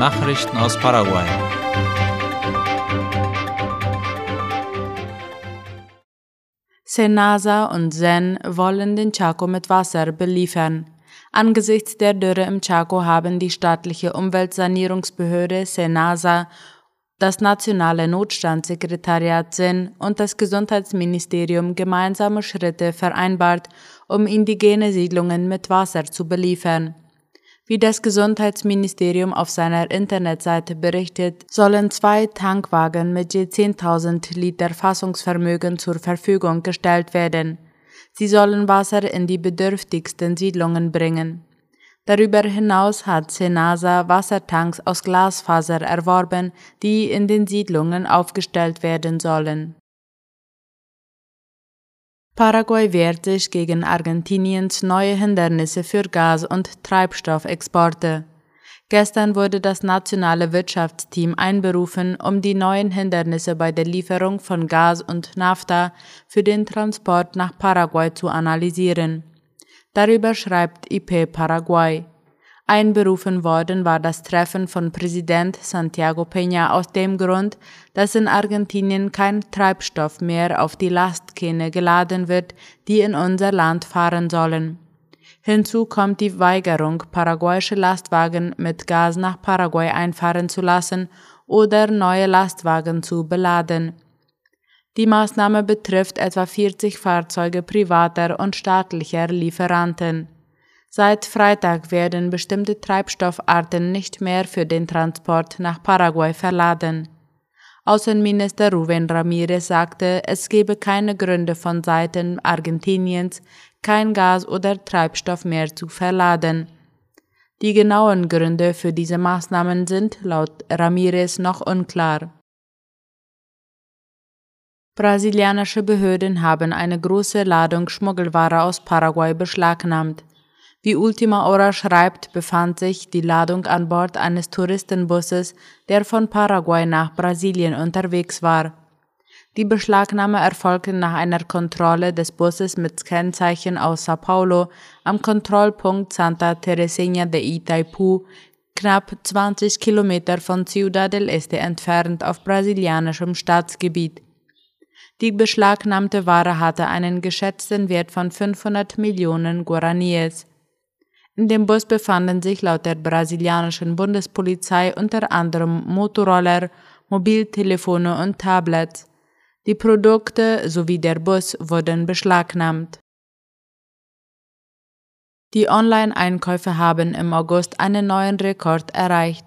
Nachrichten aus Paraguay. Senasa und Zen wollen den Chaco mit Wasser beliefern. Angesichts der Dürre im Chaco haben die staatliche Umweltsanierungsbehörde Senasa, das nationale Notstandssekretariat SEN und das Gesundheitsministerium gemeinsame Schritte vereinbart, um indigene Siedlungen mit Wasser zu beliefern. Wie das Gesundheitsministerium auf seiner Internetseite berichtet, sollen zwei Tankwagen mit je 10.000 Liter Fassungsvermögen zur Verfügung gestellt werden. Sie sollen Wasser in die bedürftigsten Siedlungen bringen. Darüber hinaus hat Senasa Wassertanks aus Glasfaser erworben, die in den Siedlungen aufgestellt werden sollen. Paraguay wehrt sich gegen Argentiniens neue Hindernisse für Gas- und Treibstoffexporte. Gestern wurde das nationale Wirtschaftsteam einberufen, um die neuen Hindernisse bei der Lieferung von Gas und Nafta für den Transport nach Paraguay zu analysieren. Darüber schreibt IP Paraguay. Einberufen worden war das Treffen von Präsident Santiago Peña aus dem Grund, dass in Argentinien kein Treibstoff mehr auf die Lastkähne geladen wird, die in unser Land fahren sollen. Hinzu kommt die Weigerung, paraguayische Lastwagen mit Gas nach Paraguay einfahren zu lassen oder neue Lastwagen zu beladen. Die Maßnahme betrifft etwa 40 Fahrzeuge privater und staatlicher Lieferanten. Seit Freitag werden bestimmte Treibstoffarten nicht mehr für den Transport nach Paraguay verladen. Außenminister Rubén Ramírez sagte, es gebe keine Gründe von Seiten Argentiniens, kein Gas oder Treibstoff mehr zu verladen. Die genauen Gründe für diese Maßnahmen sind laut Ramírez noch unklar. Brasilianische Behörden haben eine große Ladung Schmuggelware aus Paraguay beschlagnahmt. Wie Ultima Hora schreibt, befand sich die Ladung an Bord eines Touristenbusses, der von Paraguay nach Brasilien unterwegs war. Die Beschlagnahme erfolgte nach einer Kontrolle des Busses mit Kennzeichen aus Sao Paulo am Kontrollpunkt Santa Teresinha de Itaipu, knapp 20 Kilometer von Ciudad del Este entfernt auf brasilianischem Staatsgebiet. Die beschlagnahmte Ware hatte einen geschätzten Wert von 500 Millionen Guaraníes. In dem Bus befanden sich laut der brasilianischen Bundespolizei unter anderem Motorroller, Mobiltelefone und Tablets. Die Produkte sowie der Bus wurden beschlagnahmt. Die Online-Einkäufe haben im August einen neuen Rekord erreicht.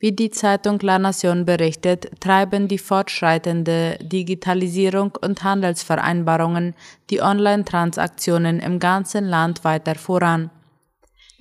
Wie die Zeitung La Nation berichtet, treiben die fortschreitende Digitalisierung und Handelsvereinbarungen die Online-Transaktionen im ganzen Land weiter voran.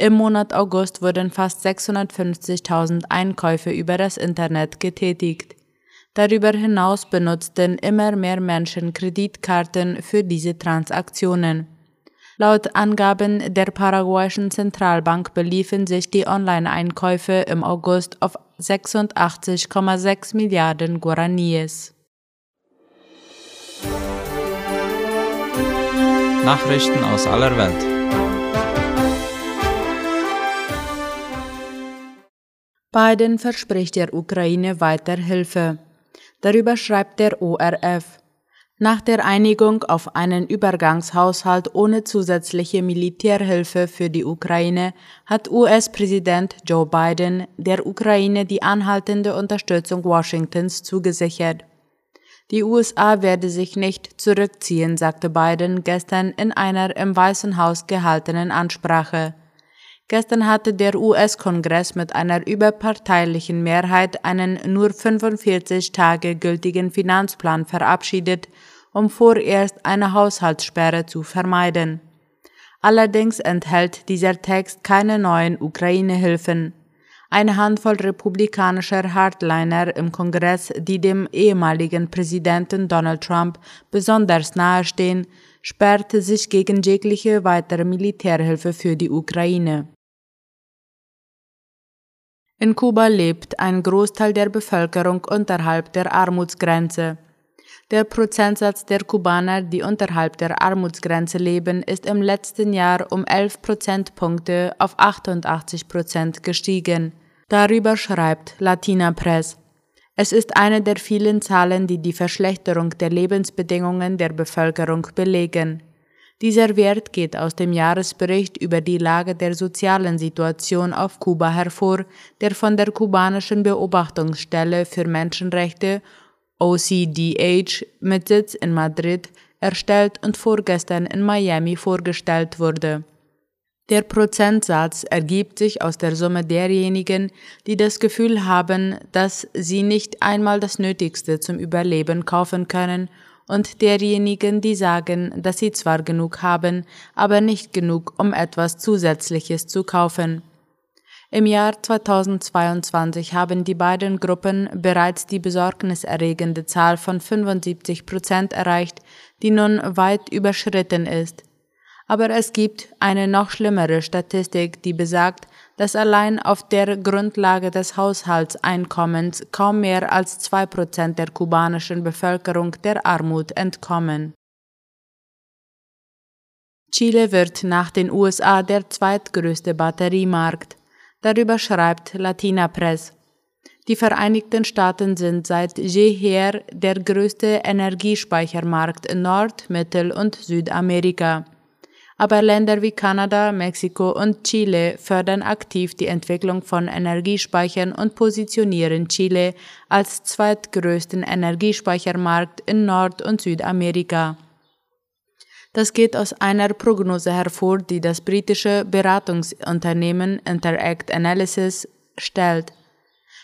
Im Monat August wurden fast 650.000 Einkäufe über das Internet getätigt. Darüber hinaus benutzten immer mehr Menschen Kreditkarten für diese Transaktionen. Laut Angaben der paraguayischen Zentralbank beliefen sich die Online-Einkäufe im August auf 86,6 Milliarden Guaraníes. Nachrichten aus aller Welt. Biden verspricht der Ukraine weiter Hilfe. Darüber schreibt der ORF. Nach der Einigung auf einen Übergangshaushalt ohne zusätzliche Militärhilfe für die Ukraine hat US-Präsident Joe Biden der Ukraine die anhaltende Unterstützung Washingtons zugesichert. Die USA werde sich nicht zurückziehen, sagte Biden gestern in einer im Weißen Haus gehaltenen Ansprache. Gestern hatte der US-Kongress mit einer überparteilichen Mehrheit einen nur 45 Tage gültigen Finanzplan verabschiedet, um vorerst eine Haushaltssperre zu vermeiden. Allerdings enthält dieser Text keine neuen Ukraine-Hilfen. Eine Handvoll republikanischer Hardliner im Kongress, die dem ehemaligen Präsidenten Donald Trump besonders nahestehen, sperrte sich gegen jegliche weitere Militärhilfe für die Ukraine. In Kuba lebt ein Großteil der Bevölkerung unterhalb der Armutsgrenze. Der Prozentsatz der Kubaner, die unterhalb der Armutsgrenze leben, ist im letzten Jahr um 11 Prozentpunkte auf 88 Prozent gestiegen. Darüber schreibt Latina Press. Es ist eine der vielen Zahlen, die die Verschlechterung der Lebensbedingungen der Bevölkerung belegen. Dieser Wert geht aus dem Jahresbericht über die Lage der sozialen Situation auf Kuba hervor, der von der kubanischen Beobachtungsstelle für Menschenrechte OCDH mit Sitz in Madrid erstellt und vorgestern in Miami vorgestellt wurde. Der Prozentsatz ergibt sich aus der Summe derjenigen, die das Gefühl haben, dass sie nicht einmal das Nötigste zum Überleben kaufen können, und derjenigen, die sagen, dass sie zwar genug haben, aber nicht genug, um etwas Zusätzliches zu kaufen. Im Jahr 2022 haben die beiden Gruppen bereits die besorgniserregende Zahl von 75 Prozent erreicht, die nun weit überschritten ist. Aber es gibt eine noch schlimmere Statistik, die besagt, dass allein auf der Grundlage des Haushaltseinkommens kaum mehr als zwei Prozent der kubanischen Bevölkerung der Armut entkommen. Chile wird nach den USA der zweitgrößte Batteriemarkt. Darüber schreibt Latina Press. Die Vereinigten Staaten sind seit jeher der größte Energiespeichermarkt in Nord-, Mittel- und Südamerika aber Länder wie Kanada, Mexiko und Chile fördern aktiv die Entwicklung von Energiespeichern und positionieren Chile als zweitgrößten Energiespeichermarkt in Nord- und Südamerika. Das geht aus einer Prognose hervor, die das britische Beratungsunternehmen Interact Analysis stellt.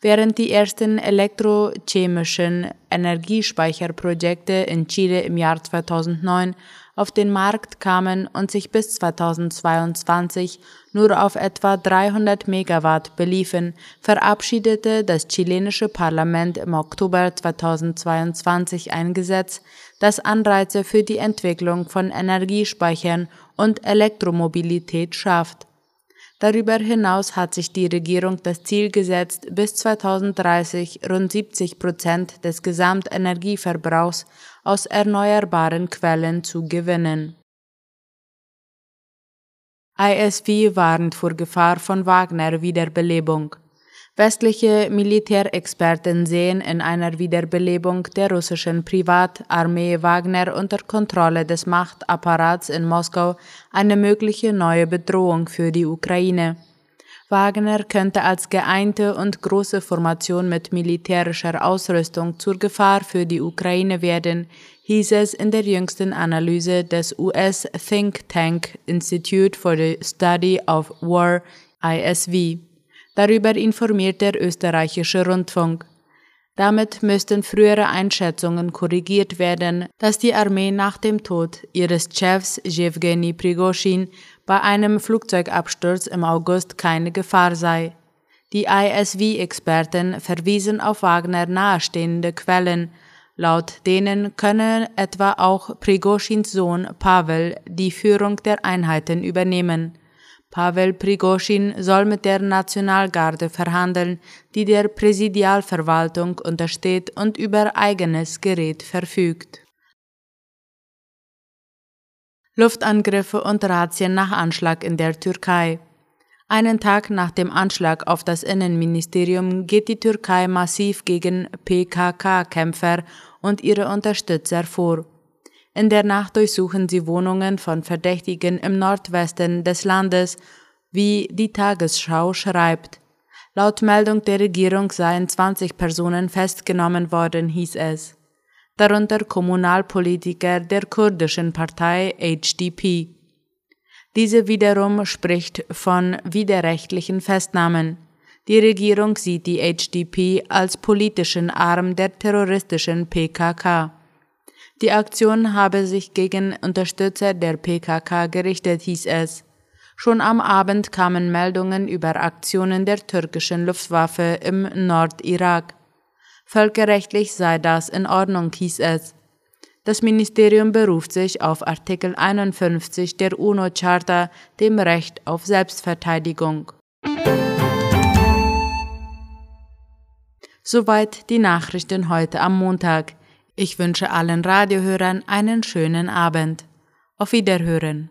Während die ersten elektrochemischen Energiespeicherprojekte in Chile im Jahr 2009 auf den Markt kamen und sich bis 2022 nur auf etwa 300 Megawatt beliefen, verabschiedete das chilenische Parlament im Oktober 2022 ein Gesetz, das Anreize für die Entwicklung von Energiespeichern und Elektromobilität schafft. Darüber hinaus hat sich die Regierung das Ziel gesetzt, bis 2030 rund 70 Prozent des Gesamtenergieverbrauchs aus erneuerbaren Quellen zu gewinnen. ISV warnt vor Gefahr von Wagner-Wiederbelebung. Westliche Militärexperten sehen in einer Wiederbelebung der russischen Privatarmee Wagner unter Kontrolle des Machtapparats in Moskau eine mögliche neue Bedrohung für die Ukraine. Wagner könnte als geeinte und große Formation mit militärischer Ausrüstung zur Gefahr für die Ukraine werden, hieß es in der jüngsten Analyse des US Think Tank Institute for the Study of War ISV. Darüber informiert der österreichische Rundfunk. Damit müssten frühere Einschätzungen korrigiert werden, dass die Armee nach dem Tod ihres Chefs Jewgeni Prigoschin bei einem Flugzeugabsturz im August keine Gefahr sei. Die ISV-Experten verwiesen auf Wagner nahestehende Quellen, laut denen könne etwa auch Prigoschins Sohn Pavel die Führung der Einheiten übernehmen. Pavel Prigoschin soll mit der Nationalgarde verhandeln, die der Präsidialverwaltung untersteht und über eigenes Gerät verfügt. Luftangriffe und Razzien nach Anschlag in der Türkei. Einen Tag nach dem Anschlag auf das Innenministerium geht die Türkei massiv gegen PKK-Kämpfer und ihre Unterstützer vor. In der Nacht durchsuchen sie Wohnungen von Verdächtigen im Nordwesten des Landes, wie die Tagesschau schreibt. Laut Meldung der Regierung seien 20 Personen festgenommen worden, hieß es darunter Kommunalpolitiker der kurdischen Partei HDP. Diese wiederum spricht von widerrechtlichen Festnahmen. Die Regierung sieht die HDP als politischen Arm der terroristischen PKK. Die Aktion habe sich gegen Unterstützer der PKK gerichtet, hieß es. Schon am Abend kamen Meldungen über Aktionen der türkischen Luftwaffe im Nordirak. Völkerrechtlich sei das in Ordnung, hieß es. Das Ministerium beruft sich auf Artikel 51 der UNO-Charta, dem Recht auf Selbstverteidigung. Soweit die Nachrichten heute am Montag. Ich wünsche allen Radiohörern einen schönen Abend. Auf Wiederhören.